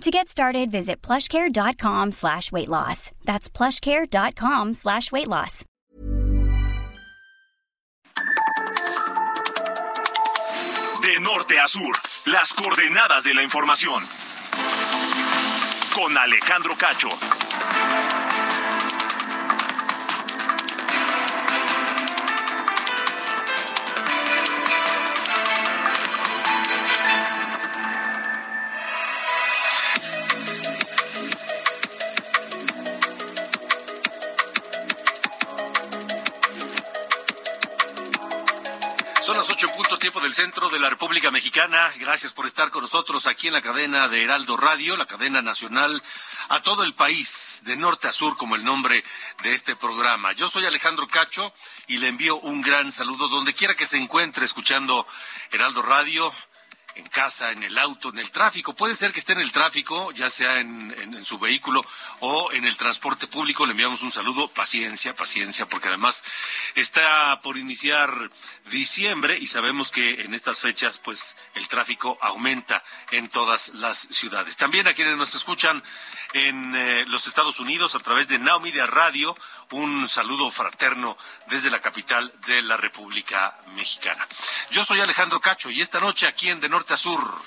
To get started, visit plushcare.com slash weight loss. That's plushcare.com slash weight loss. De norte a sur, las coordenadas de la información. Con Alejandro Cacho. Tiempo del centro de la República Mexicana. Gracias por estar con nosotros aquí en la cadena de Heraldo Radio, la cadena nacional a todo el país, de norte a sur, como el nombre de este programa. Yo soy Alejandro Cacho y le envío un gran saludo donde quiera que se encuentre escuchando Heraldo Radio en casa, en el auto, en el tráfico. Puede ser que esté en el tráfico, ya sea en, su vehículo o en el transporte público. Le enviamos un saludo. Paciencia, paciencia, porque además está por iniciar diciembre y sabemos que en estas fechas, pues, el tráfico aumenta en todas las ciudades. También a quienes nos escuchan en eh, los Estados Unidos a través de Now Media Radio, un saludo fraterno desde la capital de la República Mexicana. Yo soy Alejandro Cacho y esta noche aquí en De Norte a Sur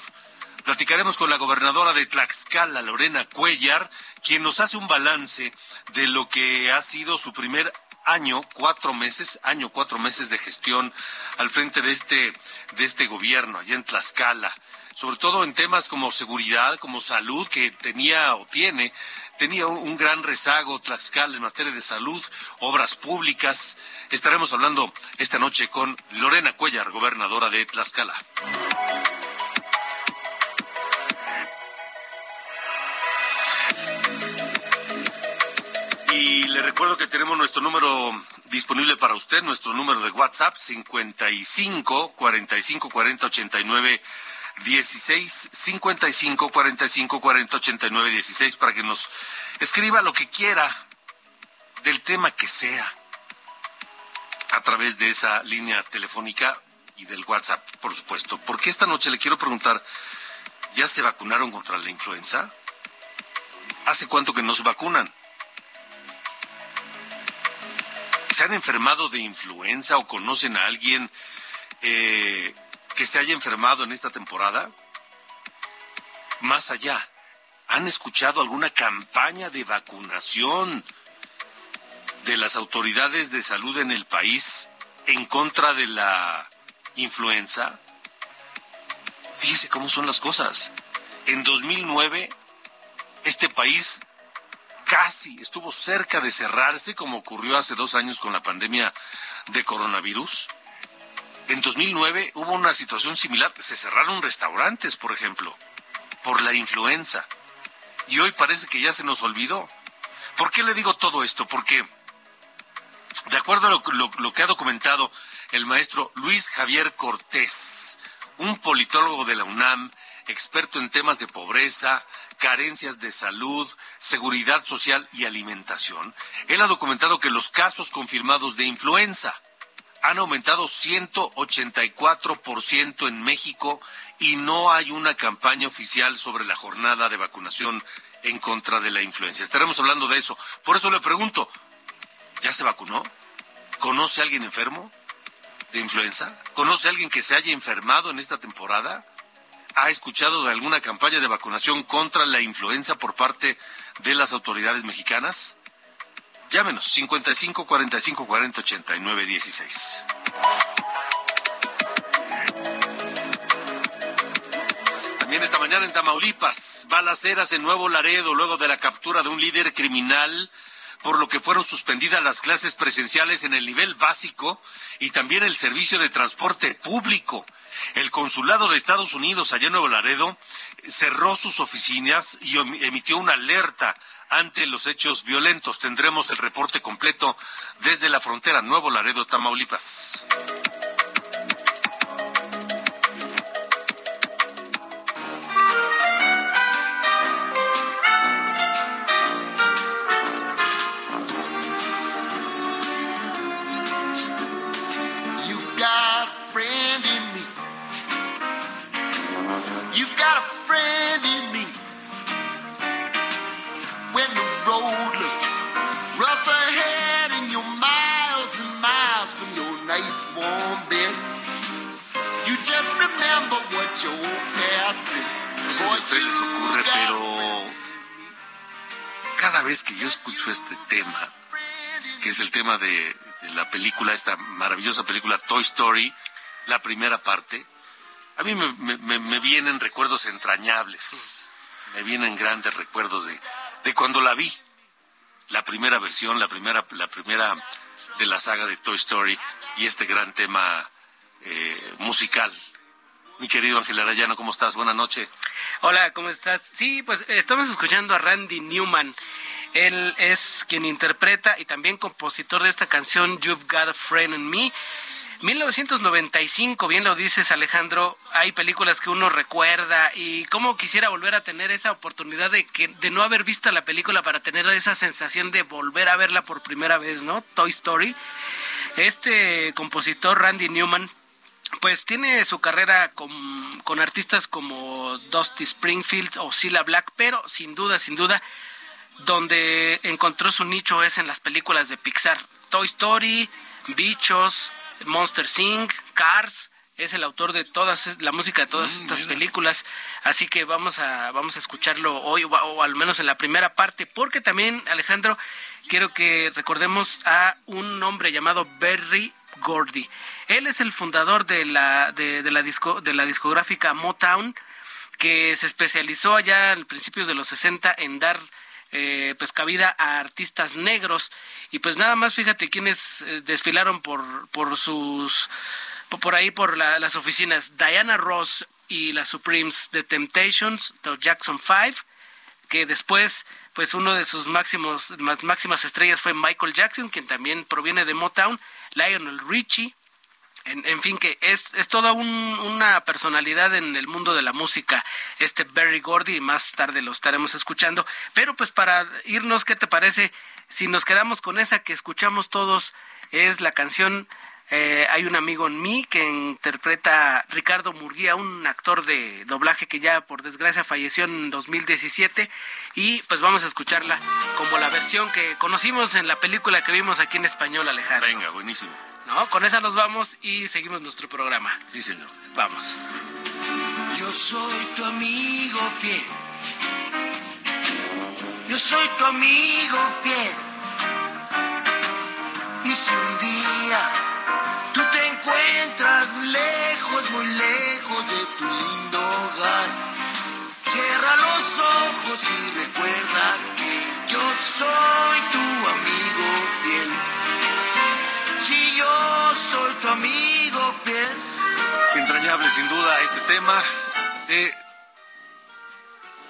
platicaremos con la gobernadora de Tlaxcala, Lorena Cuellar, quien nos hace un balance de lo que ha sido su primer año, cuatro meses, año, cuatro meses de gestión al frente de este, de este gobierno allá en Tlaxcala sobre todo en temas como seguridad, como salud, que tenía o tiene, tenía un, gran rezago Tlaxcala en materia de salud, obras públicas. Estaremos hablando esta noche con Lorena Cuellar, gobernadora de Tlaxcala. Recuerdo que tenemos nuestro número disponible para usted, nuestro número de WhatsApp 55 45 40 89 16 55 45 40 89 16 para que nos escriba lo que quiera del tema que sea a través de esa línea telefónica y del WhatsApp, por supuesto. Porque esta noche le quiero preguntar, ¿ya se vacunaron contra la influenza? ¿Hace cuánto que no se vacunan? ¿Se han enfermado de influenza o conocen a alguien eh, que se haya enfermado en esta temporada? Más allá, ¿han escuchado alguna campaña de vacunación de las autoridades de salud en el país en contra de la influenza? Fíjese cómo son las cosas. En 2009, este país casi estuvo cerca de cerrarse, como ocurrió hace dos años con la pandemia de coronavirus. En 2009 hubo una situación similar. Se cerraron restaurantes, por ejemplo, por la influenza. Y hoy parece que ya se nos olvidó. ¿Por qué le digo todo esto? Porque, de acuerdo a lo, que ha documentado el maestro Luis Javier Cortés, un politólogo de la UNAM, experto en temas de pobreza, carencias de salud, seguridad social y alimentación, él ha documentado que los casos confirmados de influenza han aumentado 184% en México y no hay una campaña oficial sobre la jornada de vacunación en contra de la influenza. Estaremos hablando de eso. Por eso le pregunto, ¿ya se vacunó? ¿Conoce a alguien enfermo de influenza? ¿Conoce a alguien que se haya enfermado en esta temporada? ¿Ha escuchado de alguna campaña de vacunación contra la influenza por parte de las autoridades mexicanas? Llámenos 55 45 40 89 16. También esta mañana en Tamaulipas, balaceras en Nuevo Laredo luego de la captura de un líder criminal por lo que fueron suspendidas las clases presenciales en el nivel básico y también el servicio de transporte público. El consulado de Estados Unidos allá en Nuevo Laredo cerró sus oficinas y emitió una alerta ante los hechos violentos. Tendremos el reporte completo desde la frontera Nuevo Laredo, Tamaulipas. Que yo escucho este tema, que es el tema de, la película, esta maravillosa película Toy Story, la primera parte, a mí me, vienen recuerdos entrañables, me vienen grandes recuerdos de, de cuando la vi, la primera versión, la primera, la primera de la saga de Toy Story y este gran tema eh, musical. Mi querido Ángel Arayano, ¿cómo estás? Buenas noches. Hola, ¿cómo estás? Sí, pues estamos escuchando a Randy Newman. Él es quien interpreta y también compositor de esta canción You've Got a Friend in Me. 1995, bien lo dices Alejandro, hay películas que uno recuerda y cómo quisiera volver a tener esa oportunidad de que de no haber visto la película para tener esa sensación de volver a verla por primera vez, ¿no? Toy Story. Este compositor Randy Newman pues tiene su carrera con, con artistas como Dusty Springfield o Cilla Black, pero sin duda, sin duda donde encontró su nicho es en las películas de Pixar. Toy Story, Bichos, Monster Inc., Cars, es el autor de todas la música de todas mm, estas películas, así que vamos a vamos a escucharlo hoy o, al menos en la primera parte, porque también Alejandro quiero que recordemos a un hombre llamado Berry Gordy. Él es el fundador de la de, la disco de la discográfica Motown que se especializó allá en principios de los 60 en dar eh, pues cabida a artistas negros. Y pues nada más fíjate quienes eh, desfilaron por por sus por ahí por las oficinas. Diana Ross y las Supremes The Temptations The Jackson Five que después pues uno de sus máximos máximas estrellas fue Michael Jackson quien también proviene de Motown Lionel Richie en, fin, que es, es toda una personalidad en el mundo de la música, este Barry Gordy, y más tarde lo estaremos escuchando. Pero pues para irnos, ¿qué te parece? Si nos quedamos con esa que escuchamos todos, es la canción eh, Hay un amigo en mí que interpreta Ricardo Murguía, un actor de doblaje que ya por desgracia falleció en 2017. Y pues vamos a escucharla como la versión que conocimos en la película que vimos aquí en español, Alejandro. Venga, buenísimo. ¿no? Con esa nos vamos y seguimos nuestro programa. Sí, señor. Vamos. Yo soy tu amigo fiel. Yo soy tu amigo fiel. Y si un día encuentras lejos, muy lejos de tu lindo hogar, cierra los ojos y recuerda que yo soy tu amigo fiel yo soy tu amigo fiel. Entrañable sin duda este tema de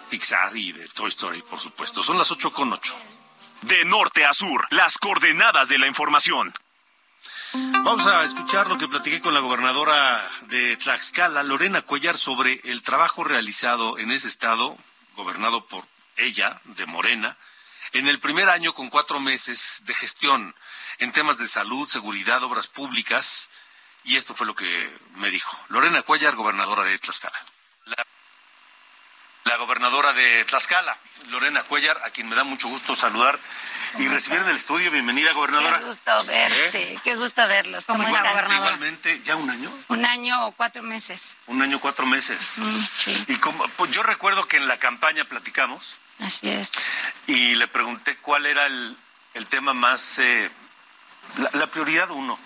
Pixar y de Toy Story, por supuesto. Son las 8 con 8. De norte a sur, las coordenadas de la información. Vamos a escuchar lo que platiqué con la gobernadora de Tlaxcala, Lorena Cuellar, sobre el trabajo realizado en ese estado, gobernado por ella, de Morena, en el primer año con cuatro meses de gestión en temas de salud, seguridad, obras públicas, y esto fue lo que me dijo. Lorena Cuellar, gobernadora de Tlaxcala. La, gobernadora de Tlaxcala, Lorena Cuellar, a quien me da mucho gusto saludar y recibir en el estudio. Bienvenida, gobernadora. Qué gusto verte, ¿Eh? qué gusto verlos. ¿Cómo, está, gobernadora? Igualmente, ¿ya un año? Un año o cuatro meses. Un año, cuatro meses. Mm, sí. Y como, pues yo recuerdo que en la campaña platicamos. Así es. Y le pregunté cuál era el, tema más... Eh, la, prioridad uno,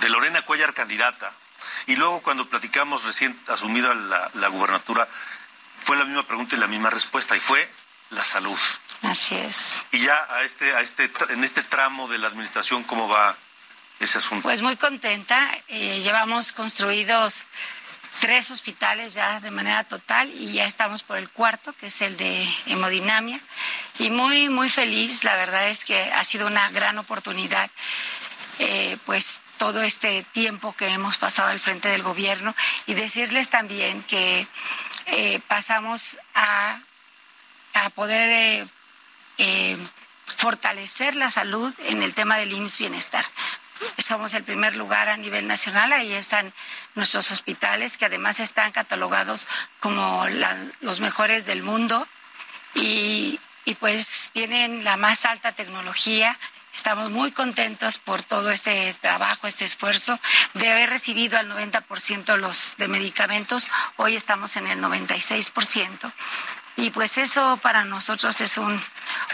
de Lorena Cuellar candidata, y luego cuando platicamos recién asumida la, la gubernatura, fue la misma pregunta y la misma respuesta, y fue la salud. Así es. Y ya a este, a este, en este tramo de la administración, ¿cómo va ese asunto? Pues muy contenta. Eh, llevamos construidos tres hospitales ya de manera total y ya estamos por el cuarto, que es el de hemodinamia. Y muy, muy feliz, la verdad es que ha sido una gran oportunidad, eh, pues todo este tiempo que hemos pasado al frente del gobierno y decirles también que eh, pasamos a, a poder eh, eh, fortalecer la salud en el tema del IMSS Bienestar. Somos el primer lugar a nivel nacional, ahí están nuestros hospitales que además están catalogados como los mejores del mundo y, y pues tienen la más alta tecnología. Estamos muy contentos por todo este trabajo, este esfuerzo de haber recibido al 90% los de medicamentos. Hoy estamos en el 96%. Y pues eso para nosotros es un,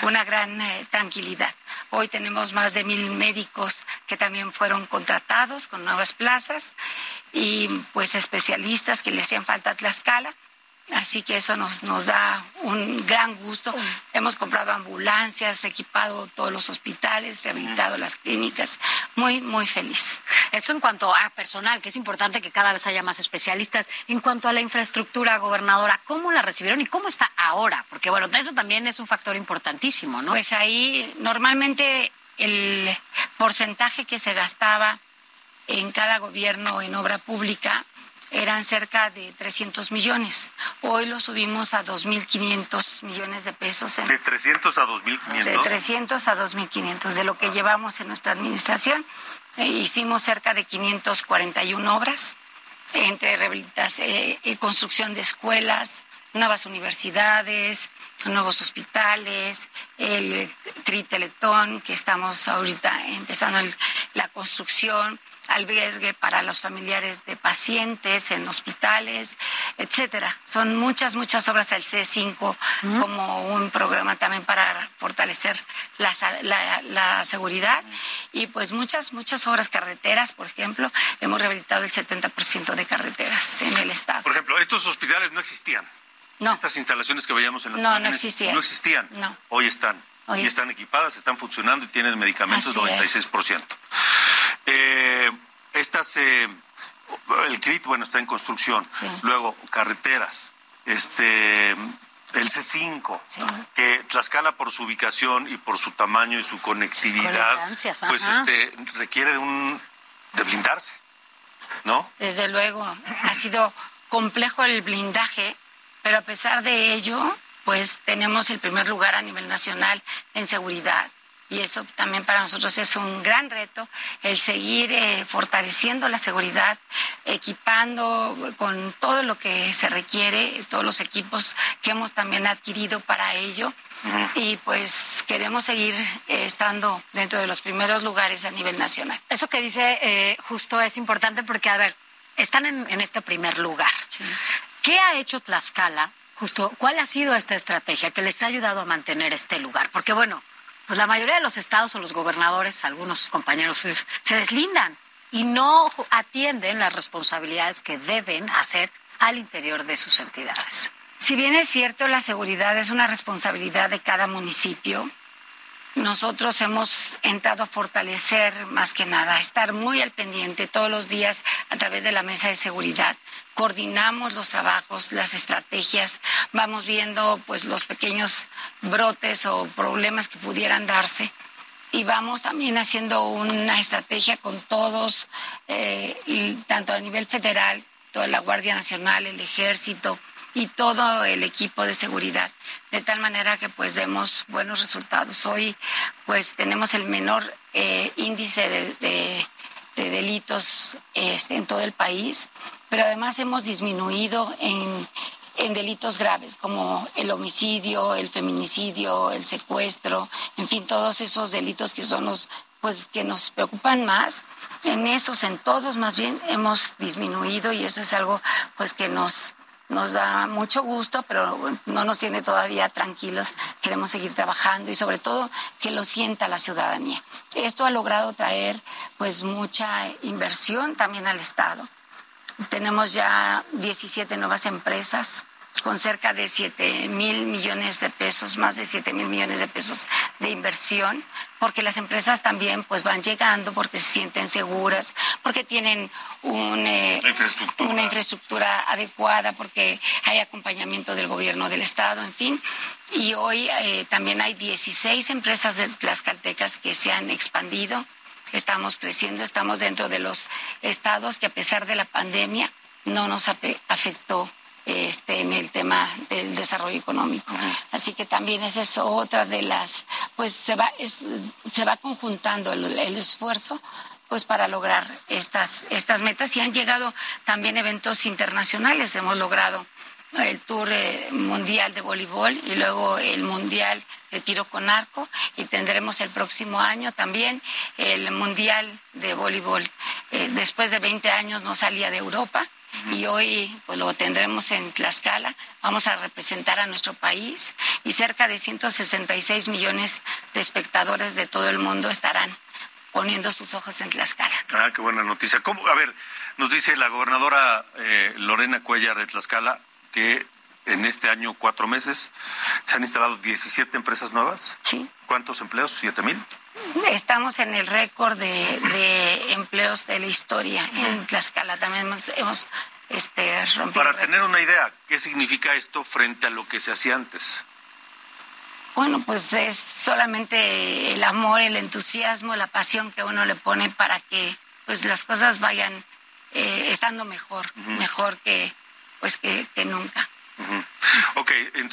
una gran eh, tranquilidad. Hoy tenemos más de mil médicos que también fueron contratados con nuevas plazas y pues especialistas que le hacían falta a Tlaxcala. Así que eso nos, nos da un gran gusto. Hemos comprado ambulancias, equipado todos los hospitales, rehabilitado las clínicas. Muy, muy feliz. Eso en cuanto a personal, que es importante que cada vez haya más especialistas. En cuanto a la infraestructura, gobernadora, ¿cómo la recibieron y cómo está ahora? Porque bueno, eso también es un factor importantísimo, ¿no? Pues ahí normalmente el porcentaje que se gastaba en cada gobierno en obra pública eran cerca de 300 millones. Hoy lo subimos a 2.500 millones de pesos. En, De 300 a de 2.500. 300 a 2.500 de lo que llevamos en nuestra administración. Eh, hicimos cerca de 541 obras entre rehabilitación, eh, eh, construcción de escuelas, nuevas universidades, nuevos hospitales, el Triteletón, que estamos ahorita empezando el- la construcción, albergue para los familiares de pacientes en hospitales, etcétera. Son muchas, muchas obras del C5 como un programa también para fortalecer la, la- la seguridad y pues muchas, muchas obras carreteras, por ejemplo, hemos rehabilitado el 70% de carreteras en el estado. Por ejemplo, estos hospitales no existían. No, Estas instalaciones que veíamos en las No, no existían. No existían. No. Hoy están. Hoy y están equipadas, están funcionando y tienen medicamentos Así 96%. Eh, estas, eh, el CRIT, bueno, está en construcción. Sí. Luego, carreteras. Este, el C5, Sí. que Tlaxcala por su ubicación y por su tamaño y su conectividad, pues este, requiere de un de blindarse, ¿no? desde luego, ha sido complejo el blindaje, pero a pesar de ello, pues tenemos el primer lugar a nivel nacional en seguridad. Y eso también para nosotros es un gran reto, el seguir eh, fortaleciendo la seguridad, equipando con todo lo que se requiere, todos los equipos que hemos también adquirido para ello. Y pues queremos seguir eh, estando dentro de los primeros lugares a nivel nacional. Eso que dice eh, justo es importante porque, a ver, están en, en este primer lugar. ¿Qué ha hecho Tlaxcala? Justo, ¿cuál ha sido esta estrategia que les ha ayudado a mantener este lugar? Porque, bueno, pues la mayoría de los estados o los gobernadores, algunos compañeros suyos, se deslindan y no atienden las responsabilidades que deben hacer al interior de sus entidades. Si bien es cierto, la seguridad es una responsabilidad de cada municipio, nosotros hemos entrado a fortalecer más que nada, a estar muy al pendiente todos los días a través de la mesa de seguridad. Coordinamos los trabajos, las estrategias, vamos viendo pues los pequeños brotes o problemas que pudieran darse y vamos también haciendo una estrategia con todos, eh, tanto a nivel federal, toda la Guardia Nacional, el Ejército y todo el equipo de seguridad, de tal manera que pues demos buenos resultados. Hoy pues tenemos el menor eh, índice de, de- de delitos este, en todo el país, pero además hemos disminuido en, en delitos graves como el homicidio, el feminicidio, el secuestro, en fin, todos esos delitos que son los pues que nos preocupan más. En esos, en todos más bien, hemos disminuido y eso es algo pues que nos nos da mucho gusto, pero no nos tiene todavía tranquilos. Queremos seguir trabajando y sobre todo que lo sienta la ciudadanía. Esto ha logrado traer pues mucha inversión también al Estado. Tenemos ya 17 nuevas empresas con cerca de 7 mil millones de pesos, más de 7 mil millones de pesos de inversión, porque las empresas también pues van llegando porque se sienten seguras, porque tienen un, eh, una infraestructura adecuada, porque hay acompañamiento del gobierno del Estado, en fin. Y hoy eh, también hay 16 empresas de las caltecas que se han expandido. Estamos creciendo, estamos dentro de los estados que a pesar de la pandemia no nos afectó este, en el tema del desarrollo económico. Así que también esa es otra de las, pues se va, se va conjuntando el, esfuerzo pues para lograr estas, estas metas y han llegado también eventos internacionales. Hemos logrado el Tour eh, Mundial de Voleibol y luego el Mundial de Tiro con Arco y tendremos el próximo año también el Mundial de Voleibol. Eh, después de 20 años no salía de Europa y hoy pues lo tendremos en Tlaxcala. Vamos a representar a nuestro país y cerca de 166 millones de espectadores de todo el mundo estarán poniendo sus ojos en Tlaxcala. Ah, qué buena noticia. ¿Cómo? A ver, nos dice la gobernadora eh, Lorena Cuellar de Tlaxcala que en este año, cuatro meses, se han instalado 17 empresas nuevas. Sí. ¿Cuántos empleos? ¿Siete mil? Estamos en el récord de, empleos de la historia en Tlaxcala. También hemos, este, rompido. Para tener una idea, ¿qué significa esto frente a lo que se hacía antes? Bueno, pues es solamente el amor, el entusiasmo, la pasión que uno le pone para que pues las cosas vayan eh, estando mejor, mejor que pues que nunca. Ok,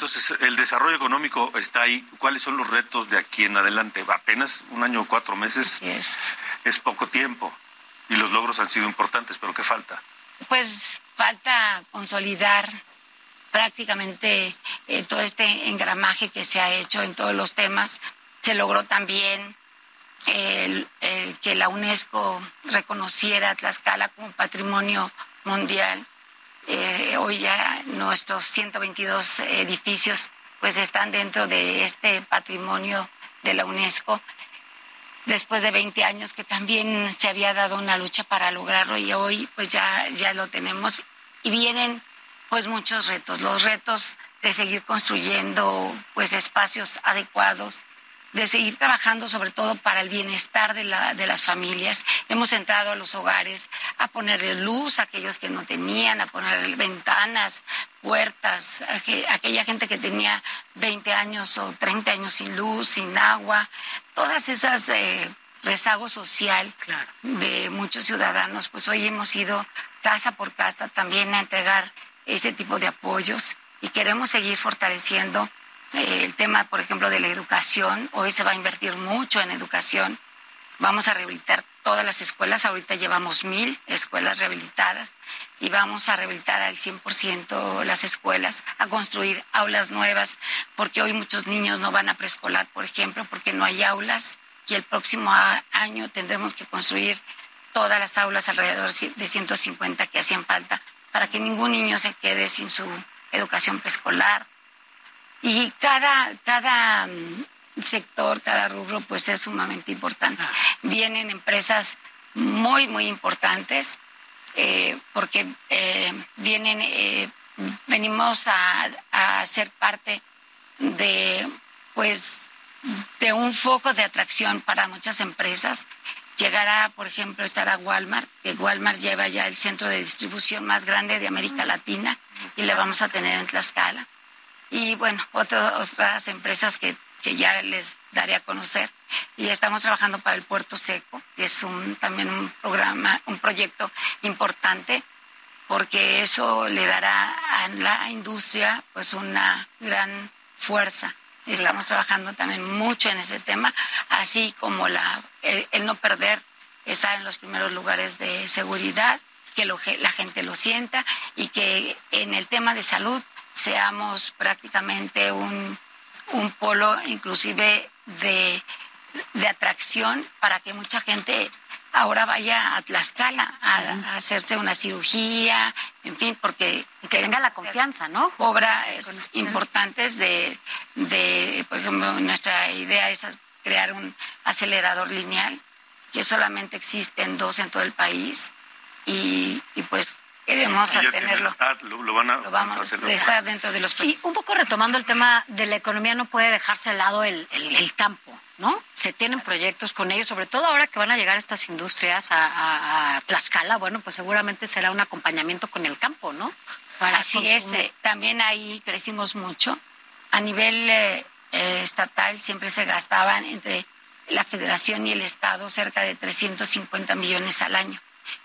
entonces el desarrollo económico está ahí. ¿Cuáles son los retos de aquí en adelante? Apenas un año o cuatro meses es. poco tiempo y los logros han sido importantes, pero ¿qué falta? Pues falta consolidar prácticamente eh, todo este engramaje que se ha hecho en todos los temas. Se logró también el, que la UNESCO reconociera a Tlaxcala como patrimonio mundial eh, hoy ya nuestros 122 edificios pues están dentro de este patrimonio de la UNESCO. Después de 20 años que también se había dado una lucha para lograrlo y hoy pues ya ya lo tenemos. Y vienen pues muchos retos, los retos de seguir construyendo pues espacios adecuados de seguir trabajando sobre todo para el bienestar de, la, de las familias. Hemos entrado a los hogares a ponerle luz a aquellos que no tenían, a poner ventanas, puertas, a aquella gente que tenía 20 años o 30 años sin luz, sin agua, todas esas eh, rezagos social de muchos ciudadanos, pues hoy hemos ido casa por casa también a entregar ese tipo de apoyos y queremos seguir fortaleciendo el tema, por ejemplo, de la educación. Hoy se va a invertir mucho en educación. Vamos a rehabilitar todas las escuelas. Ahorita llevamos mil escuelas rehabilitadas y vamos a rehabilitar al 100% las escuelas, a construir aulas nuevas, porque hoy muchos niños no van a preescolar, por ejemplo, porque no hay aulas y el próximo año tendremos que construir todas las aulas alrededor de 150 que hacían falta para que ningún niño se quede sin su educación preescolar y cada, cada mm, sector, cada rubro, pues es sumamente importante. Ah. Vienen empresas muy, muy importantes, eh, porque eh, vienen, eh, venimos a, a ser parte de, pues, de un foco de atracción para muchas empresas. Llegará, por ejemplo, estará Walmart, que Walmart lleva ya el centro de distribución más grande de América Latina y le vamos a tener en Tlaxcala y bueno, otras empresas que, ya les daré a conocer. Y estamos trabajando para el Puerto Seco, que es un, también un programa, un proyecto importante, porque eso le dará a la industria pues una gran fuerza. Estamos trabajando también mucho en ese tema, así como la, el, no perder estar en los primeros lugares de seguridad, que la gente lo sienta y que en el tema de salud seamos prácticamente un, un polo inclusive de, de, atracción para que mucha gente ahora vaya a Tlaxcala a, hacerse una cirugía, en fin, porque... que tenga la confianza, ¿no? Obras importantes de, de, por ejemplo, nuestra idea es crear un acelerador lineal, que solamente existen dos en todo el país, y, y pues queremos hacerlo. Ah, lo, van a, lo vamos, está dentro de los Y un poco retomando el tema de la economía, no puede dejarse al lado el, el, campo, ¿no? Se tienen proyectos con ellos, sobre todo ahora que van a llegar estas industrias a, Tlaxcala, bueno, pues seguramente será un acompañamiento con el campo, ¿no? Así es, eh, también ahí crecimos mucho. A nivel eh, eh, estatal siempre se gastaban entre la federación y el Estado cerca de 350 millones al año.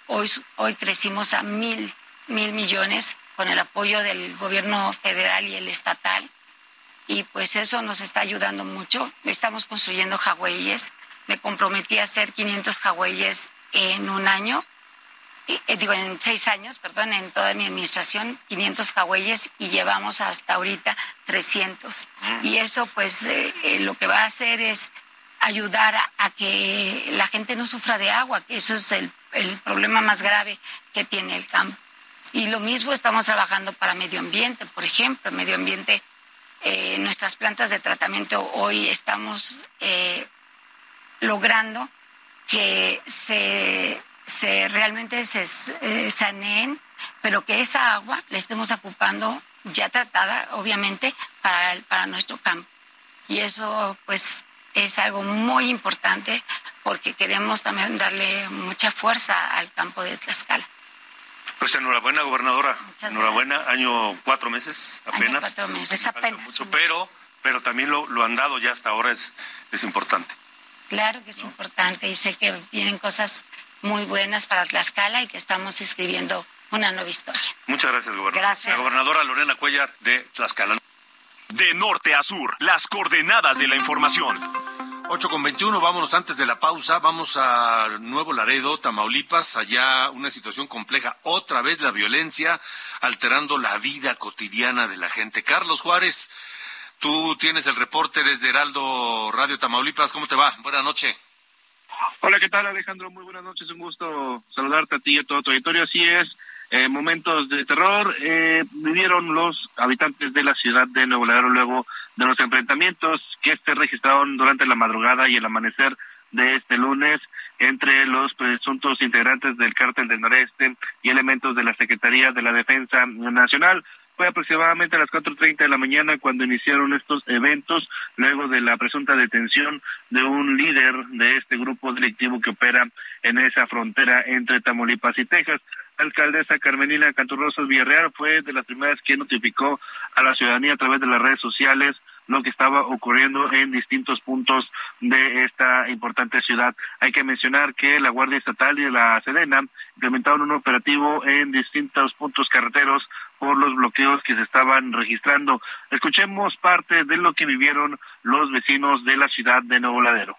Hoy, hoy crecimos a mil, mil millones con el apoyo del gobierno federal y el estatal. Y pues eso nos está ayudando mucho. Estamos construyendo jagüeyes. Me comprometí a hacer 500 jagüeyes en un año. Eh, digo, en seis años, perdón, en toda mi administración, 500 jagüeyes y llevamos hasta ahorita 300. Mm. Y eso, pues, eh, eh, lo que va a hacer es ayudar a, que la gente no sufra de agua, que eso es el, problema más grave que tiene el campo. Y lo mismo estamos trabajando para medio ambiente, por ejemplo, medio ambiente, eh, nuestras plantas de tratamiento hoy estamos eh, logrando que se, se realmente se eh, saneen, pero que esa agua la estemos ocupando ya tratada, obviamente, para, para nuestro campo. Y eso, pues, es algo muy importante porque queremos también darle mucha fuerza al campo de Tlaxcala. Pues enhorabuena, gobernadora. enhorabuena, año cuatro meses apenas. cuatro meses, apenas. Mucho, pero, pero también lo, lo han dado ya hasta ahora es, es importante. Claro que es importante y sé que vienen cosas muy buenas para Tlaxcala y que estamos escribiendo una nueva historia. Muchas gracias, gobernadora. Gracias. La gobernadora Lorena Cuellar de Tlaxcala. De norte a sur, las coordenadas de la información. 8 con 21, vámonos antes de la pausa, vamos a Nuevo Laredo, Tamaulipas, allá una situación compleja, otra vez la violencia alterando la vida cotidiana de la gente. Carlos Juárez, tú tienes el reporte desde Heraldo Radio Tamaulipas, ¿cómo te va? Buenas noches. Hola, ¿qué tal Alejandro? Muy buenas noches, un gusto saludarte a ti y a todo tu auditorio. Así es, eh, momentos de terror eh, vivieron los habitantes de la ciudad de Nuevo Laredo luego de los enfrentamientos que se registraron durante la madrugada y el amanecer de este lunes entre los presuntos integrantes del cártel del noreste y elementos de la Secretaría de la Defensa Nacional. Fue aproximadamente a las 4.30 de la mañana cuando iniciaron estos eventos, luego de la presunta detención de un líder de este grupo delictivo que opera en esa frontera entre Tamaulipas y Texas. La alcaldesa Carmenina Canturrosos Villarreal fue de las primeras que notificó a la ciudadanía a través de las redes sociales lo que estaba ocurriendo en distintos puntos de esta importante ciudad. Hay que mencionar que la Guardia Estatal y la Sedena implementaron un operativo en distintos puntos carreteros por los bloqueos que se estaban registrando. Escuchemos parte de lo que vivieron los vecinos de la ciudad de Nuevo Ladero.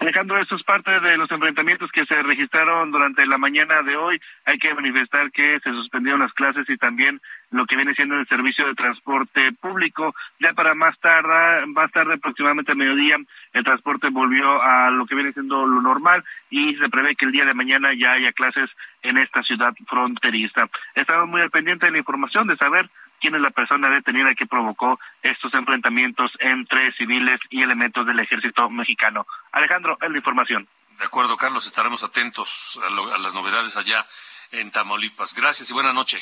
Alejandro, esto es parte de los enfrentamientos que se registraron durante la mañana de hoy. Hay que manifestar que se suspendieron las clases y también lo que viene siendo el servicio de transporte público. Ya para más tarde, más tarde aproximadamente a mediodía, el transporte volvió a lo que viene siendo lo normal y se prevé que el día de mañana ya haya clases en esta ciudad fronteriza. Estamos muy al pendiente de la información de saber quién es la persona detenida que provocó estos enfrentamientos entre civiles y elementos del ejército mexicano. Alejandro, es la información. De acuerdo, Carlos, estaremos atentos a, las novedades allá en Tamaulipas. Gracias y buena noche.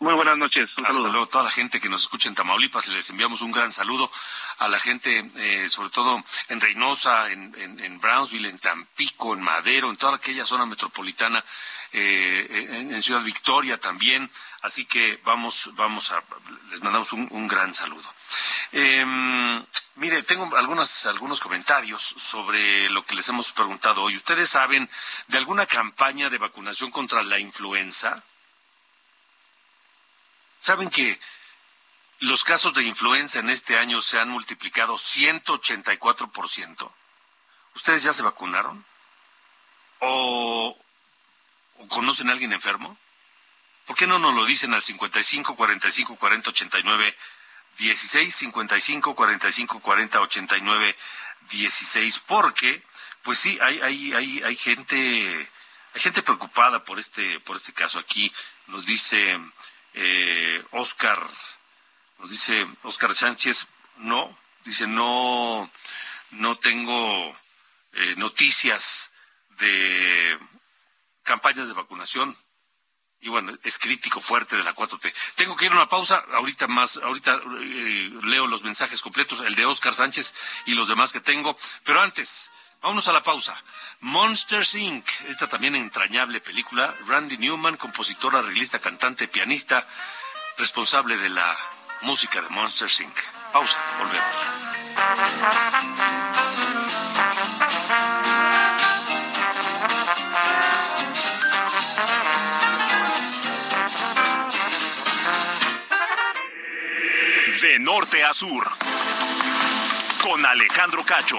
Muy buenas noches. Hasta luego. Toda la gente que nos escucha en Tamaulipas, les enviamos un gran saludo a la gente, eh, sobre todo en Reynosa, en, en, Brownsville, en Tampico, en Madero, en toda aquella zona metropolitana, eh, en, Ciudad Victoria también. Así que vamos, vamos a, les mandamos un, gran saludo. Em, mire, tengo algunas, algunos comentarios sobre lo que les hemos preguntado hoy. ¿Ustedes saben de alguna campaña de vacunación contra la influenza? ¿Saben que los casos de influenza en este año se han multiplicado 184%? ¿Ustedes ya se vacunaron? ¿O, conocen a alguien enfermo? ¿Por qué no nos lo dicen al 55 45 40 89 16 55 45 40 89 16? Porque, pues sí, hay, hay, hay, hay gente, hay gente preocupada por este, por este caso. Aquí nos dice eh, Oscar, nos dice Oscar Sánchez, no, dice, no, no tengo eh, noticias de campañas de vacunación. Y bueno, es crítico fuerte de la 4T. Tengo que ir a una pausa. Ahorita más, ahorita eh, leo los mensajes completos, el de Oscar Sánchez y los demás que tengo. Pero antes, vámonos a la pausa. Monsters Inc., esta también entrañable película. Randy Newman, compositor, arreglista, cantante, pianista, responsable de la música de Monsters Inc. Pausa, volvemos. De norte a sur. Con Alejandro Cacho.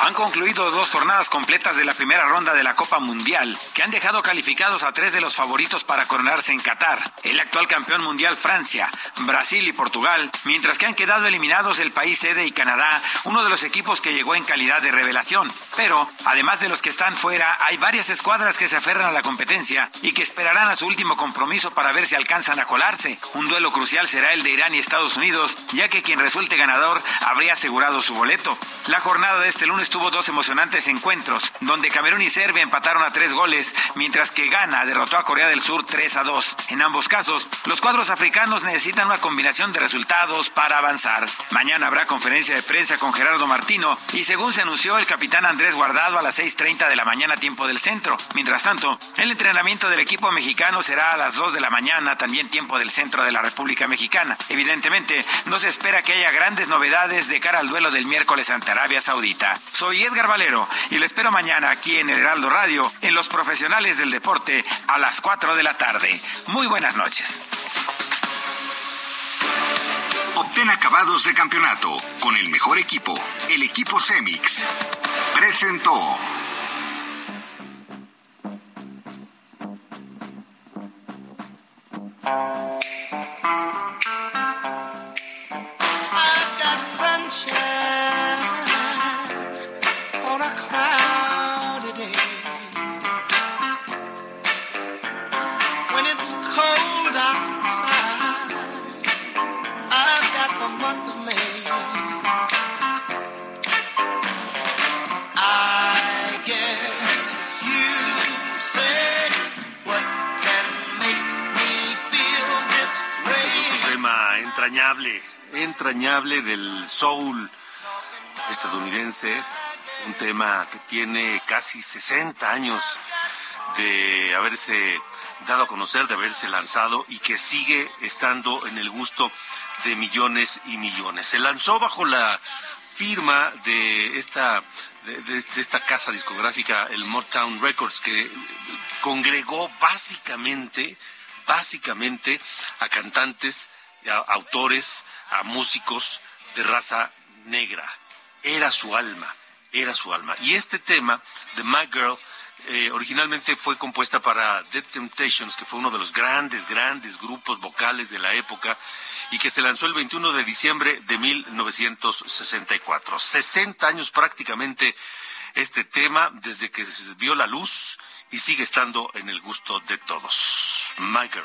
Han concluido dos jornadas completas de la primera ronda de la Copa Mundial, que han dejado calificados a tres de los favoritos para coronarse en Qatar, el actual campeón mundial Francia, Brasil y Portugal, mientras que han quedado eliminados el país sede y Canadá, uno de los equipos que llegó en calidad de revelación. Pero, además de los que están fuera, hay varias escuadras que se aferran a la competencia y que esperarán a su último compromiso para ver si alcanzan a colarse. Un duelo crucial será el de Irán y Estados Unidos, ya que quien resulte ganador habría asegurado su boleto. La jornada de este lunes tuvo dos emocionantes encuentros, donde Camerún y Serbia empataron a tres goles, mientras que Ghana derrotó a Corea del Sur 3 a 2. En ambos casos, los cuadros africanos necesitan una combinación de resultados para avanzar. Mañana habrá conferencia de prensa con Gerardo Martino y según se anunció el capitán Andrés Guardado a las 6.30 de la mañana tiempo del centro. Mientras tanto, el entrenamiento del equipo mexicano será a las 2 de la mañana también tiempo del centro de la República Mexicana. Evidentemente, no se espera que haya grandes novedades de cara al duelo del miércoles ante Arabia Saudita. Soy Edgar Valero y lo espero mañana aquí en el Heraldo Radio, en Los Profesionales del Deporte, a las 4 de la tarde. Muy buenas noches. Obtén acabados de campeonato con el mejor equipo, el equipo Cemix. Presentó. Soul estadounidense, un tema que tiene casi 60 años de haberse dado a conocer, de haberse lanzado y que sigue estando en el gusto de millones y millones. Se lanzó bajo la firma de esta de, esta casa discográfica, el Motown Records, que congregó básicamente, básicamente a cantantes, a autores, a músicos de raza negra. Era su alma, era su alma. Y este tema de My Girl eh, originalmente fue compuesta para The Temptations, que fue uno de los grandes, grandes grupos vocales de la época y que se lanzó el 21 de diciembre de 1964. 60 años prácticamente este tema desde que se vio la luz y sigue estando en el gusto de todos. My Girl.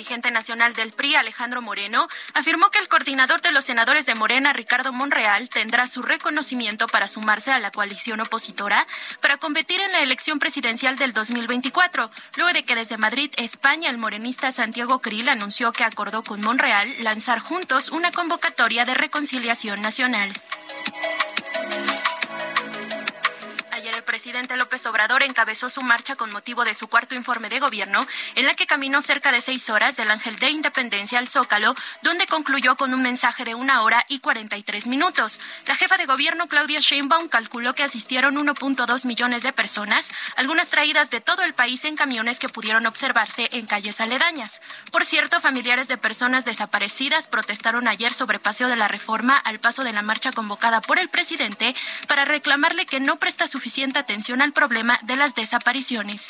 Dirigente nacional del PRI, Alejandro Moreno, afirmó que el coordinador de los senadores de Morena, Ricardo Monreal, tendrá su reconocimiento para sumarse a la coalición opositora para competir en la elección presidencial del 2024, luego de que desde Madrid, España, el morenista Santiago Krill anunció que acordó con Monreal lanzar juntos una convocatoria de reconciliación nacional. Presidente López Obrador encabezó su marcha con motivo de su cuarto informe de gobierno, en la que caminó cerca de seis horas del Ángel de Independencia al Zócalo, donde concluyó con un mensaje de una hora y 43 minutos. La jefa de gobierno, Claudia Sheinbaum, calculó que asistieron 1.2 millones de personas, algunas traídas de todo el país en camiones que pudieron observarse en calles aledañas. Por cierto, familiares de personas desaparecidas protestaron ayer sobre Paseo de la Reforma al paso de la marcha convocada por el presidente para reclamarle que no presta suficiente atención al problema de las desapariciones.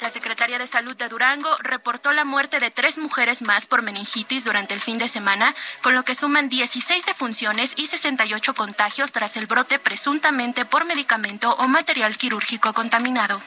La secretaria de Salud de Durango reportó la muerte de tres mujeres más por meningitis durante el fin de semana, con lo que suman 16 defunciones y 68 contagios tras el brote presuntamente por medicamento o material quirúrgico contaminado.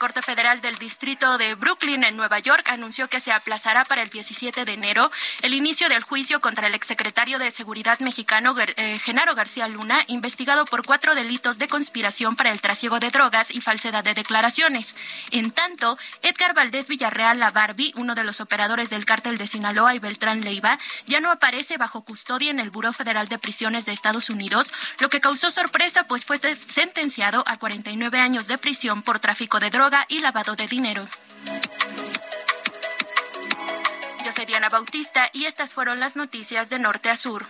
Corte Federal del Distrito de Brooklyn en Nueva York anunció que se aplazará para el 17 de enero el inicio del juicio contra el exsecretario de Seguridad mexicano eh, Genaro García Luna, investigado por cuatro delitos de conspiración para el trasiego de drogas y falsedad de declaraciones. En tanto, Edgar Valdés Villarreal La Barbie, uno de los operadores del cártel de Sinaloa y Beltrán Leiva, ya no aparece bajo custodia en el Buró Federal de Prisiones de Estados Unidos, lo que causó sorpresa pues fue sentenciado a 49 años de prisión por tráfico de droga y lavado de dinero. Yo soy Diana Bautista y estas fueron las noticias de norte a sur.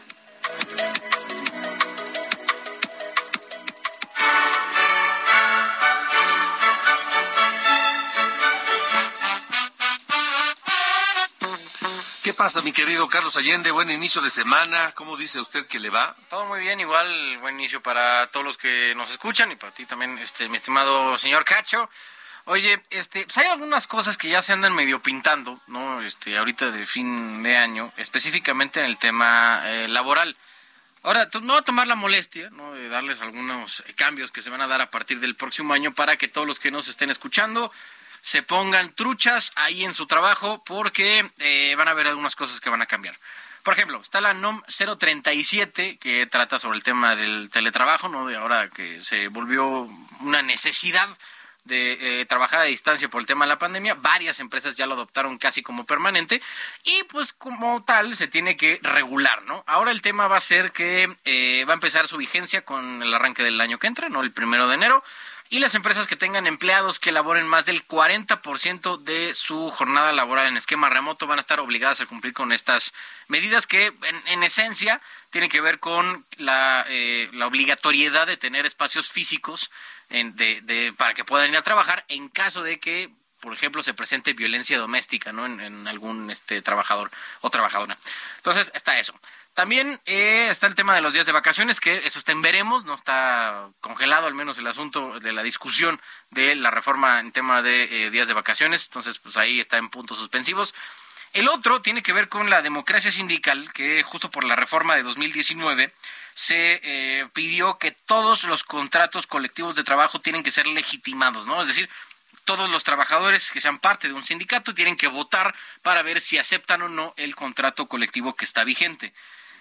¿Qué pasa, mi querido Carlos Allende? Buen inicio de semana. ¿Cómo dice usted que le va? Todo muy bien, igual buen inicio para todos los que nos escuchan y para ti también, este, mi estimado señor Cacho. Oye, este, pues hay algunas cosas que ya se andan medio pintando, ¿no? Este, ahorita de fin de año, específicamente en el tema eh, laboral. Ahora, no voy a tomar la molestia, ¿no? De darles algunos cambios que se van a dar a partir del próximo año para que todos los que nos estén escuchando se pongan truchas ahí en su trabajo porque eh, van a ver algunas cosas que van a cambiar. Por ejemplo, está la NOM 037 que trata sobre el tema del teletrabajo, ¿no? De ahora que se volvió una necesidad de eh, trabajar a distancia por el tema de la pandemia. Varias empresas ya lo adoptaron casi como permanente y pues como tal se tiene que regular, ¿no? Ahora el tema va a ser que eh, va a empezar su vigencia con el arranque del año que entra, ¿no? El primero de enero. Y las empresas que tengan empleados que laboren más del 40% de su jornada laboral en esquema remoto van a estar obligadas a cumplir con estas medidas que en, esencia tienen que ver con la, eh, la obligatoriedad de tener espacios físicos de, para que puedan ir a trabajar en caso de que por ejemplo, se presente violencia doméstica, ¿no? En, algún este trabajador o trabajadora. Entonces, está eso. También eh, está el tema de los días de vacaciones, que eso está veremos, no está congelado al menos el asunto de la discusión de la reforma en tema de eh, días de vacaciones, entonces pues ahí está en puntos suspensivos. El otro tiene que ver con la democracia sindical, que justo por la reforma de 2019 se eh, pidió que todos los contratos colectivos de trabajo tienen que ser legitimados, ¿no? Es decir, todos los trabajadores que sean parte de un sindicato tienen que votar para ver si aceptan o no el contrato colectivo que está vigente.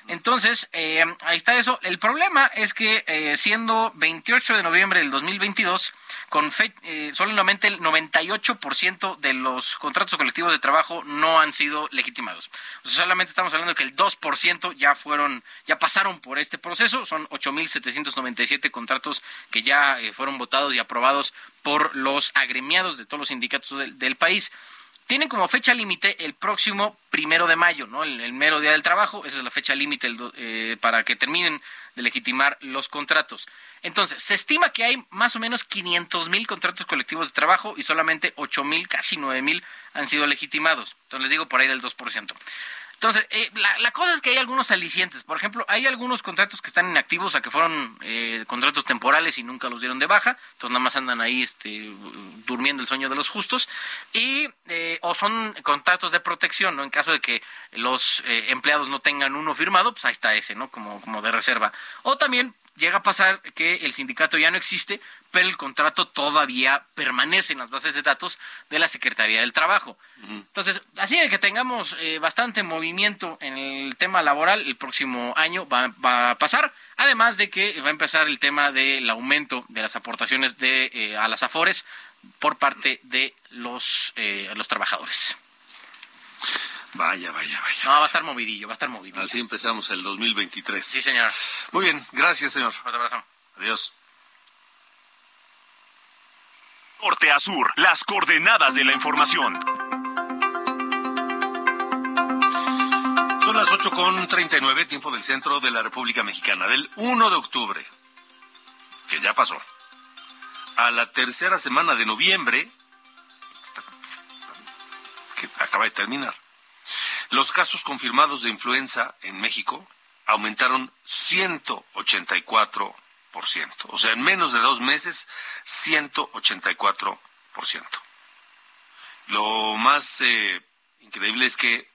Entonces, eh, ahí está eso. El problema es que eh, siendo 28 de noviembre del 2022, con fe, eh, solamente el 98% de los contratos colectivos de trabajo no han sido legitimados. O sea, solamente estamos hablando de que el 2% ya fueron, ya pasaron por este proceso, son 8.797 contratos que ya eh, fueron votados y aprobados por los agremiados de todos los sindicatos del, país. Tienen como fecha límite el próximo primero de mayo, ¿no? El, mero día del trabajo, esa es la fecha límite eh, para que terminen de legitimar los contratos. Entonces, se estima que hay más o menos 500 mil contratos colectivos de trabajo y solamente 8 mil, casi 9 mil han sido legitimados. Entonces, les digo por ahí del 2%. Entonces, eh, la, cosa es que hay algunos alicientes. Por ejemplo, hay algunos contratos que están inactivos, sea, que fueron eh, contratos temporales y nunca los dieron de baja. Entonces, nada más andan ahí este, durmiendo el sueño de los justos. Y, eh, o son contratos de protección, ¿no? En caso de que los empleados no tengan uno firmado, pues ahí está ese, ¿no? Como, como de reserva. O también llega a pasar que el sindicato ya no existe, pero el contrato todavía permanece en las bases de datos de la Secretaría del Trabajo. Entonces, así de que tengamos eh, bastante movimiento en el tema laboral, el próximo año va, a pasar, además de que va a empezar el tema del aumento de las aportaciones de, eh, a las AFORES por parte de los, eh, los trabajadores. Vaya, vaya, vaya. No, va a estar movidillo, va a estar movidillo. Así empezamos el 2023. Sí, señor. Muy bien, gracias, señor. Un abrazo. Adiós. Norte a sur, las coordenadas de la información. Son las 8 con 39, tiempo del centro de la República Mexicana, del 1 de octubre, que ya pasó, a la tercera semana de noviembre, que acaba de terminar. Los casos confirmados de influenza en México aumentaron 184%. O sea, en menos de dos meses, 184%. Lo más eh, increíble es que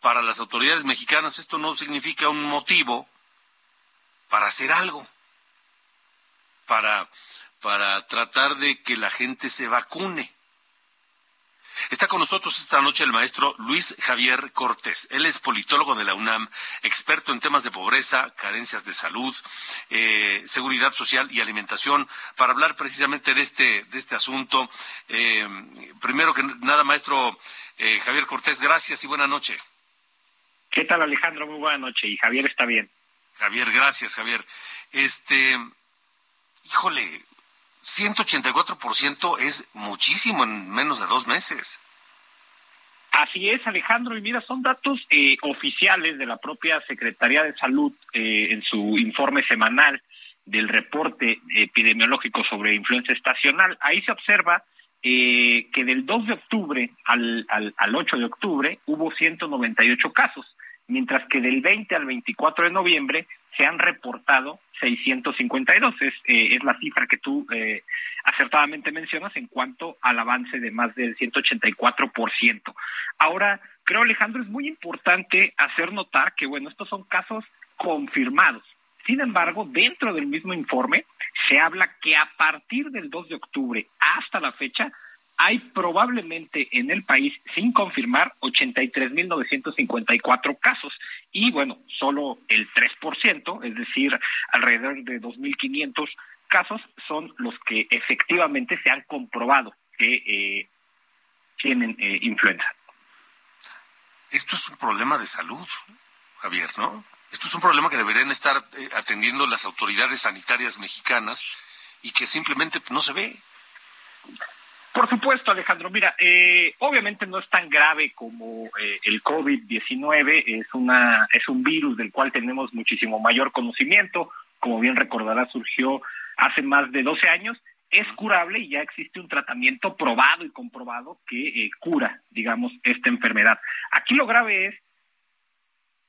para las autoridades mexicanas esto no significa un motivo para hacer algo, para, para tratar de que la gente se vacune. Está con nosotros esta noche el maestro Luis Javier Cortés. Él es politólogo de la UNAM, experto en temas de pobreza, carencias de salud, eh, seguridad social y alimentación, para hablar precisamente de este, de este asunto. Eh, primero que nada, maestro eh, Javier Cortés, gracias y buena noche. ¿Qué tal, Alejandro? Muy buena noche. Y Javier está bien. Javier, gracias, Javier. Este, híjole, 184% es muchísimo en menos de dos meses. Así es, Alejandro, y mira, son datos eh, oficiales de la propia Secretaría de Salud eh, en su informe semanal del reporte epidemiológico sobre influenza estacional. Ahí se observa eh, que del 2 de octubre al, al, al 8 de octubre hubo 198 casos, mientras que del 20 al 24 de noviembre se han reportado 652. Es, eh, es la cifra que tú eh, acertadamente mencionas en cuanto al avance de más del 184%. Ahora, creo, Alejandro, es muy importante hacer notar que, bueno, estos son casos confirmados. Sin embargo, dentro del mismo informe se habla que a partir del 2 de octubre hasta la fecha hay probablemente en el país, sin confirmar, 83.954 casos. Y bueno, solo el 3%, es decir, alrededor de 2.500 casos, son los que efectivamente se han comprobado que eh, tienen eh, influenza. Esto es un problema de salud, Javier, ¿no? Esto es un problema que deberían estar eh, atendiendo las autoridades sanitarias mexicanas y que simplemente no se ve. Por supuesto, Alejandro. Mira, eh, obviamente no es tan grave como eh, el COVID-19. Es una es un virus del cual tenemos muchísimo mayor conocimiento. Como bien recordará, surgió hace más de 12 años. Es curable y ya existe un tratamiento probado y comprobado que eh, cura, digamos, esta enfermedad. Aquí lo grave es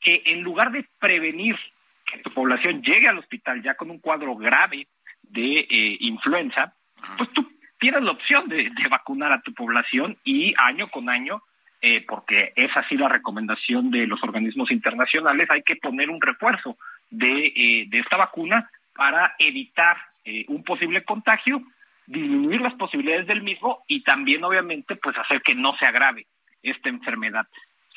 que en lugar de prevenir que tu población llegue al hospital ya con un cuadro grave de influenza, pues tú tienes la opción de, vacunar a tu población y año con año, eh, porque es así la recomendación de los organismos internacionales, hay que poner un refuerzo de, eh, esta vacuna para evitar eh, un posible contagio, disminuir las posibilidades del mismo y también obviamente pues hacer que no se agrave esta enfermedad.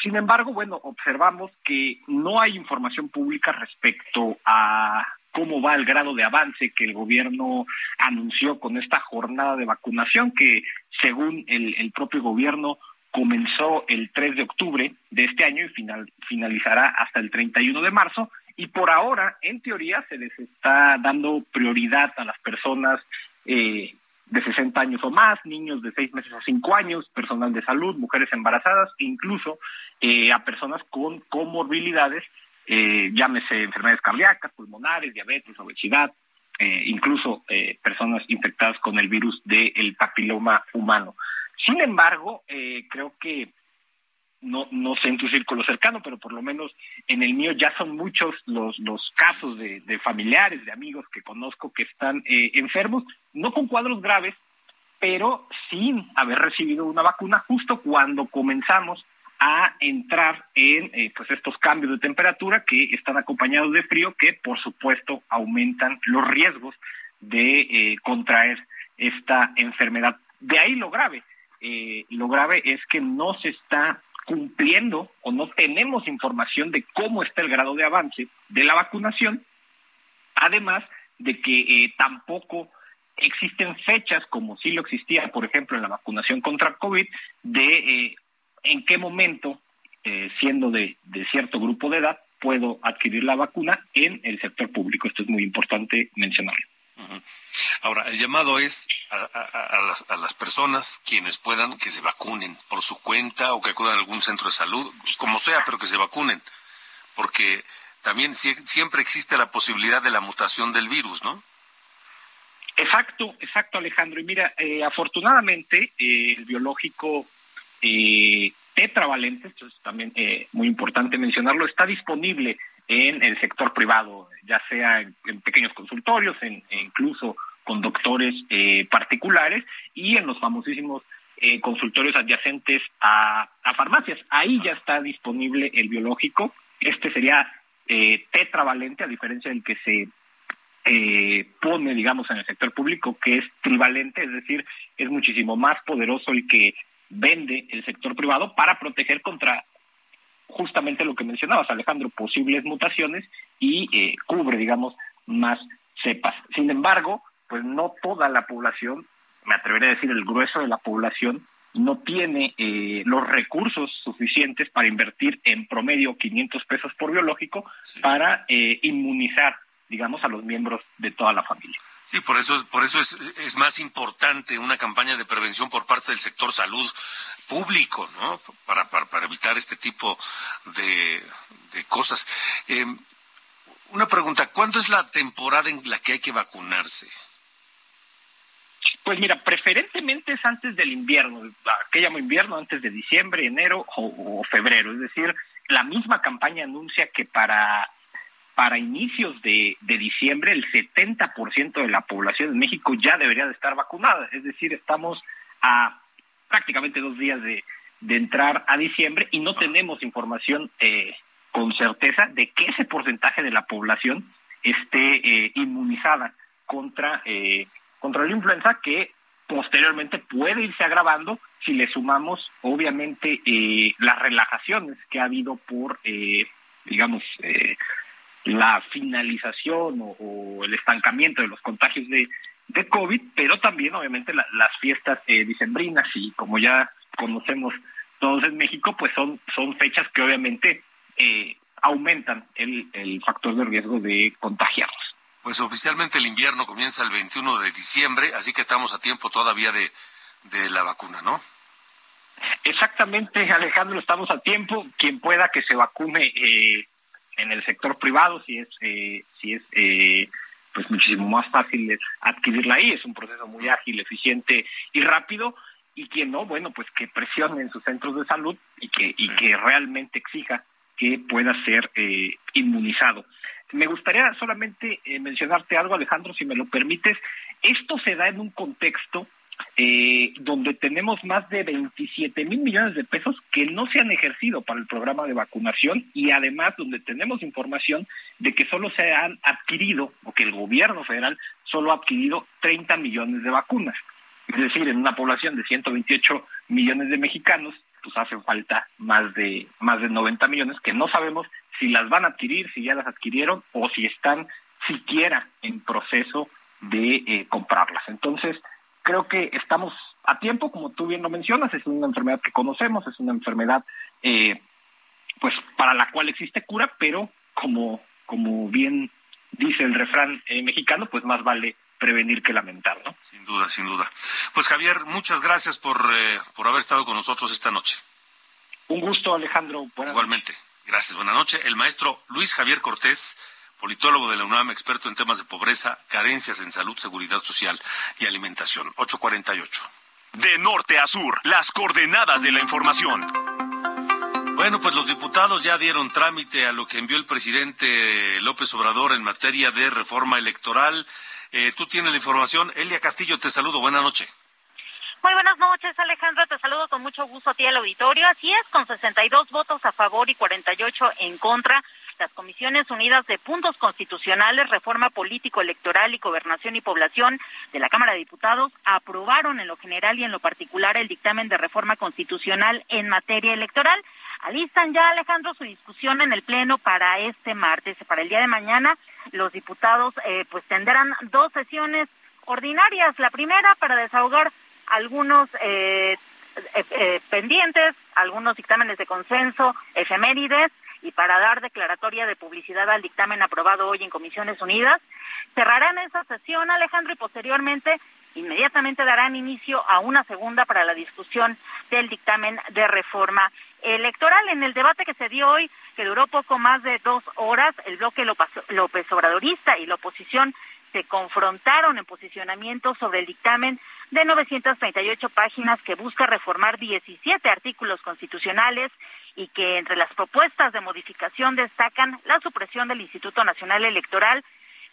Sin embargo, bueno, observamos que no hay información pública respecto a cómo va el grado de avance que el gobierno anunció con esta jornada de vacunación que según el, el propio gobierno comenzó el 3 de octubre de este año y final, finalizará hasta el 31 de marzo. Y por ahora, en teoría, se les está dando prioridad a las personas eh, de 60 años o más, niños de 6 meses a 5 años, personal de salud, mujeres embarazadas incluso eh, a personas con comorbilidades, eh, llámese enfermedades cardíacas, pulmonares, diabetes, obesidad, eh, incluso eh, personas infectadas con el virus del papiloma humano. Sin embargo, eh, creo que no, no sé en tu círculo cercano, pero por lo menos en el mío ya son muchos los, los casos de, de familiares, de amigos que conozco que están enfermos, no con cuadros graves, pero sin haber recibido una vacuna justo cuando comenzamos a entrar en eh, pues estos cambios de temperatura que están acompañados de frío que por supuesto aumentan los riesgos de eh, contraer esta enfermedad. De ahí lo grave. Eh, lo grave es que no se está cumpliendo o no tenemos información de cómo está el grado de avance de la vacunación, además de que tampoco existen fechas como sí lo existía, por ejemplo, en la vacunación contra COVID, de en qué momento, eh, siendo de, de cierto grupo de edad, puedo adquirir la vacuna en el sector público. Esto es muy importante mencionarlo. Ahora, el llamado es a, a, a, las, a, las, personas quienes puedan que se vacunen por su cuenta o que acudan a algún centro de salud, como sea, pero que se vacunen, porque también si, siempre existe la posibilidad de la mutación del virus, ¿no? Exacto, exacto, Alejandro. Y mira, eh, afortunadamente eh, el biológico eh, tetravalente, esto es también eh, muy importante mencionarlo, está disponible en el sector privado, ya sea en, pequeños consultorios, en, e incluso con doctores eh, particulares y en los famosísimos eh, consultorios adyacentes a, a, farmacias. Ahí ya está disponible el biológico. Este sería eh, tetravalente, a diferencia del que se eh, pone, digamos, en el sector público, que es trivalente, es decir, es muchísimo más poderoso el que vende el sector privado para proteger contra justamente lo que mencionabas, Alejandro, posibles mutaciones y eh, cubre, digamos, más cepas. Sin embargo, pues no toda la población, me atrevería a decir el grueso de la población, no tiene eh, los recursos suficientes para invertir en promedio 500 pesos por biológico sí. para eh, inmunizar, digamos, a los miembros de toda la familia. Sí, por eso, por eso es, es más importante una campaña de prevención por parte del sector salud público, ¿no? Para, para, para evitar este tipo de, de cosas. Eh, una pregunta, ¿cuándo es la temporada en la que hay que vacunarse? Pues mira, preferentemente es antes del invierno, ¿qué llamo invierno? Antes de diciembre, enero o, o febrero. Es decir, la misma campaña anuncia que para para inicios de, de diciembre el 70% de la población en México ya debería de estar vacunada. Es decir, estamos a prácticamente dos días de, de entrar a diciembre y no tenemos información eh, con certeza de que ese porcentaje de la población esté eh, inmunizada contra, eh, contra la influenza que posteriormente puede irse agravando si le sumamos obviamente eh, las relajaciones que ha habido por, eh, digamos, eh, la finalización o, o, el estancamiento de los contagios de, de COVID, pero también obviamente la, las fiestas eh, dicembrinas y como ya conocemos todos en México, pues son, son fechas que obviamente eh, aumentan el, el factor de riesgo de contagiarnos. Pues oficialmente el invierno comienza el 21 de diciembre, así que estamos a tiempo todavía de, de la vacuna, ¿no? Exactamente, Alejandro, estamos a tiempo. Quien pueda que se vacune eh, en el sector privado, si es, eh, si es eh, pues muchísimo más fácil adquirirla ahí, es un proceso muy ágil, eficiente y rápido. Y quien no, bueno, pues que presione en sus centros de salud y que, sí. y que realmente exija que pueda ser eh, inmunizado. Me gustaría solamente eh, mencionarte algo, Alejandro, si me lo permites. Esto se da en un contexto eh, donde tenemos más de 27 mil millones de pesos que no se han ejercido para el programa de vacunación y además donde tenemos información de que solo se han adquirido o que el gobierno federal solo ha adquirido 30 millones de vacunas. Es decir, en una población de 128 millones de mexicanos, pues hacen falta más de más de 90 millones que no sabemos si las van a adquirir, si ya las adquirieron o si están siquiera en proceso de eh, comprarlas. Entonces, creo que estamos a tiempo, como tú bien lo mencionas, es una enfermedad que conocemos, es una enfermedad eh, pues para la cual existe cura, pero como, como bien dice el refrán eh, mexicano, pues más vale prevenir que lamentar, ¿no? Sin duda, sin duda. Pues Javier, muchas gracias por, eh, por haber estado con nosotros esta noche. Un gusto, Alejandro. Igualmente. Gracias, buenas noches. El maestro Luis Javier Cortés, politólogo de la UNAM, experto en temas de pobreza, carencias en salud, seguridad social y alimentación. 848. De norte a sur, las coordenadas de la información. Bueno, pues los diputados ya dieron trámite a lo que envió el presidente López Obrador en materia de reforma electoral. Eh, tú tienes la información. Elia Castillo, te saludo. Buenas noches. Muy buenas noches, Alejandro. Te saludo con mucho gusto a ti al auditorio. Así es, con 62 votos a favor y 48 en contra, las Comisiones Unidas de Puntos Constitucionales, Reforma Político, Electoral y Gobernación y Población de la Cámara de Diputados aprobaron en lo general y en lo particular el dictamen de reforma constitucional en materia electoral. Alistan ya, Alejandro, su discusión en el Pleno para este martes, para el día de mañana. Los diputados eh, pues tendrán dos sesiones ordinarias. La primera para desahogar algunos eh, eh, pendientes, algunos dictámenes de consenso, efemérides, y para dar declaratoria de publicidad al dictamen aprobado hoy en Comisiones Unidas. Cerrarán esa sesión, Alejandro, y posteriormente inmediatamente darán inicio a una segunda para la discusión del dictamen de reforma electoral. En el debate que se dio hoy, que duró poco más de dos horas, el bloque López Obradorista y la oposición se confrontaron en posicionamiento sobre el dictamen de 938 páginas que busca reformar 17 artículos constitucionales y que entre las propuestas de modificación destacan la supresión del Instituto Nacional Electoral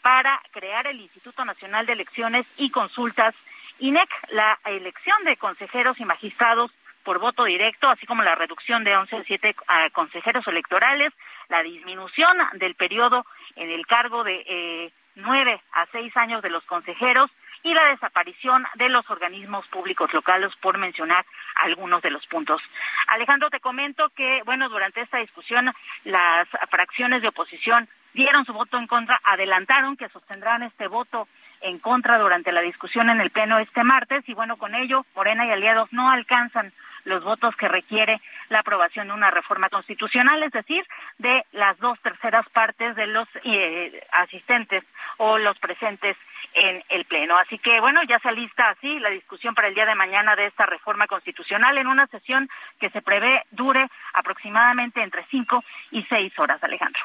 para crear el Instituto Nacional de Elecciones y Consultas INEC, la elección de consejeros y magistrados por voto directo, así como la reducción de 11 a 7 consejeros electorales, la disminución del periodo en el cargo de eh, 9 a 6 años de los consejeros y la desaparición de los organismos públicos locales, por mencionar algunos de los puntos. Alejandro, te comento que, bueno, durante esta discusión las fracciones de oposición dieron su voto en contra, adelantaron que sostendrán este voto en contra durante la discusión en el Pleno este martes y bueno, con ello Morena y aliados no alcanzan los votos que requiere la aprobación de una reforma constitucional, es decir, de las dos terceras partes de los eh, asistentes o los presentes en el Pleno. Así que, bueno, ya se alista así la discusión para el día de mañana de esta reforma constitucional en una sesión que se prevé dure aproximadamente entre cinco y seis horas, Alejandro.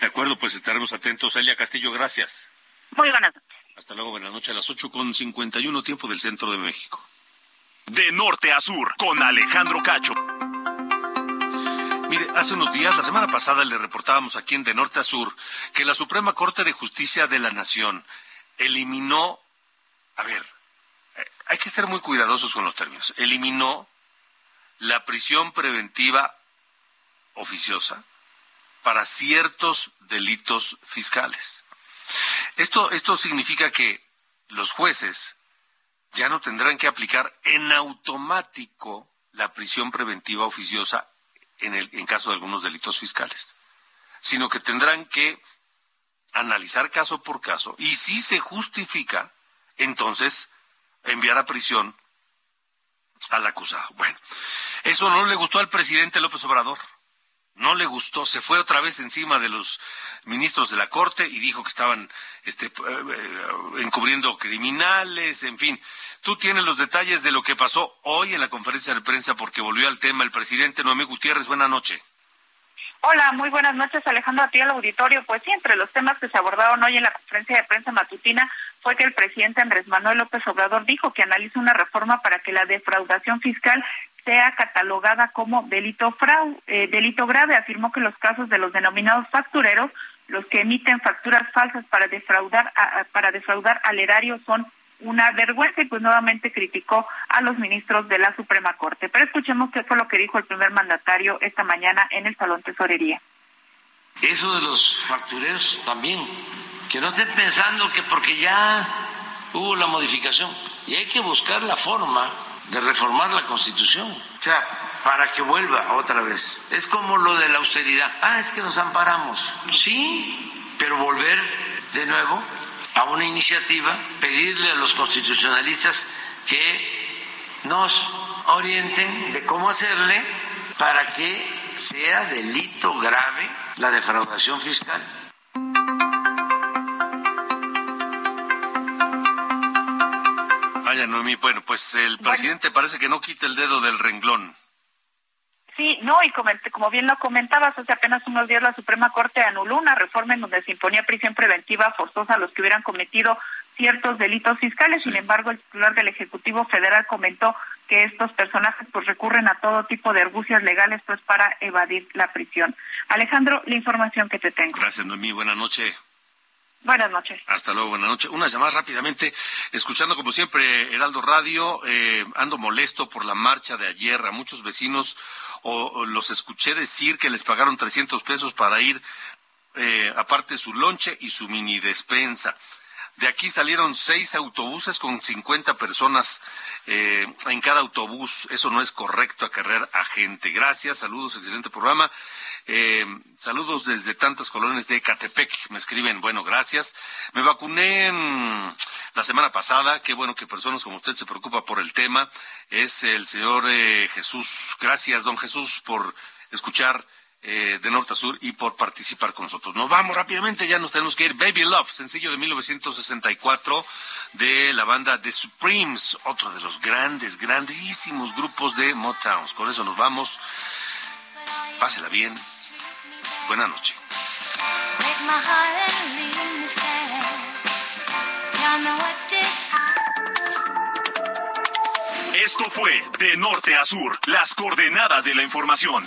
De acuerdo, pues estaremos atentos. Elia Castillo, gracias. Muy buenas noches. Hasta luego, buenas noches a las ocho con cincuenta y uno tiempo del centro de México. De norte a sur, con Alejandro Cacho. Mire, hace unos días, la semana pasada, le reportábamos aquí en De Norte a Sur que la Suprema Corte de Justicia de la Nación eliminó, a ver, eh, hay que ser muy cuidadosos con los términos, eliminó la prisión preventiva oficiosa para ciertos delitos fiscales. Esto, esto significa que los jueces ya no tendrán que aplicar en automático la prisión preventiva oficiosa en, el, en caso de algunos delitos fiscales, sino que tendrán que analizar caso por caso y si se justifica, entonces enviar a prisión al acusado. Bueno, eso no le gustó al presidente López Obrador. No le gustó, se fue otra vez encima de los ministros de la Corte y dijo que estaban este, eh, eh, encubriendo criminales, en fin. Tú tienes los detalles de lo que pasó hoy en la conferencia de prensa porque volvió al tema el presidente Noemí Gutiérrez. Buenas noches. Hola, muy buenas noches Alejandro, a ti al auditorio. Pues sí, entre los temas que se abordaron hoy en la conferencia de prensa matutina fue que el presidente Andrés Manuel López Obrador dijo que analiza una reforma para que la defraudación fiscal sea catalogada como delito eh, delito grave. Afirmó que los casos de los denominados factureros, los que emiten facturas falsas para defraudar para defraudar al erario son una vergüenza y pues nuevamente criticó a los ministros de la Suprema Corte. Pero escuchemos qué fue lo que dijo el primer mandatario esta mañana en el Salón Tesorería. Eso de los factureros también, que no estén pensando que porque ya hubo la modificación y hay que buscar la forma de reformar la Constitución, o sea, para que vuelva otra vez. Es como lo de la austeridad. Ah, es que nos amparamos. Sí, pero volver de nuevo a una iniciativa, pedirle a los constitucionalistas que nos orienten de cómo hacerle para que sea delito grave la defraudación fiscal. Noemí, bueno, pues el presidente parece que no quita el dedo del renglón. Sí, no, y como, como, bien lo comentabas, hace apenas unos días la Suprema Corte anuló una reforma en donde se imponía prisión preventiva forzosa a los que hubieran cometido ciertos delitos fiscales. Sin embargo, el titular del Ejecutivo Federal comentó que estos personajes pues recurren a todo tipo de argucias legales pues para evadir la prisión. Alejandro, la información que te tengo. Gracias, Noemí. Buenas noches. Buenas noches. Hasta luego, buenas noches. Una más rápidamente, escuchando como siempre Heraldo Radio, eh, ando molesto por la marcha de ayer. A muchos vecinos o, los escuché decir que les pagaron 300 pesos para ir, eh, aparte su lonche y su mini despensa. De aquí salieron seis autobuses con 50 personas eh, en cada autobús. Eso no es correcto acarrear a gente. Gracias, saludos, excelente programa. Eh, saludos desde tantas colonias de Ecatepec. Me escriben, bueno, gracias. Me vacuné mm, la semana pasada. Qué bueno que personas como usted se preocupa por el tema. Es el señor eh, Jesús. Gracias, don Jesús, por escuchar eh, de norte a sur y por participar con nosotros. Nos vamos rápidamente, ya nos tenemos que ir. Baby Love, sencillo de 1964 de la banda The Supremes, otro de los grandes, grandísimos grupos de Motown. Con eso nos vamos. Pásela bien. Buenas noches. Esto fue De Norte a Sur, las coordenadas de la información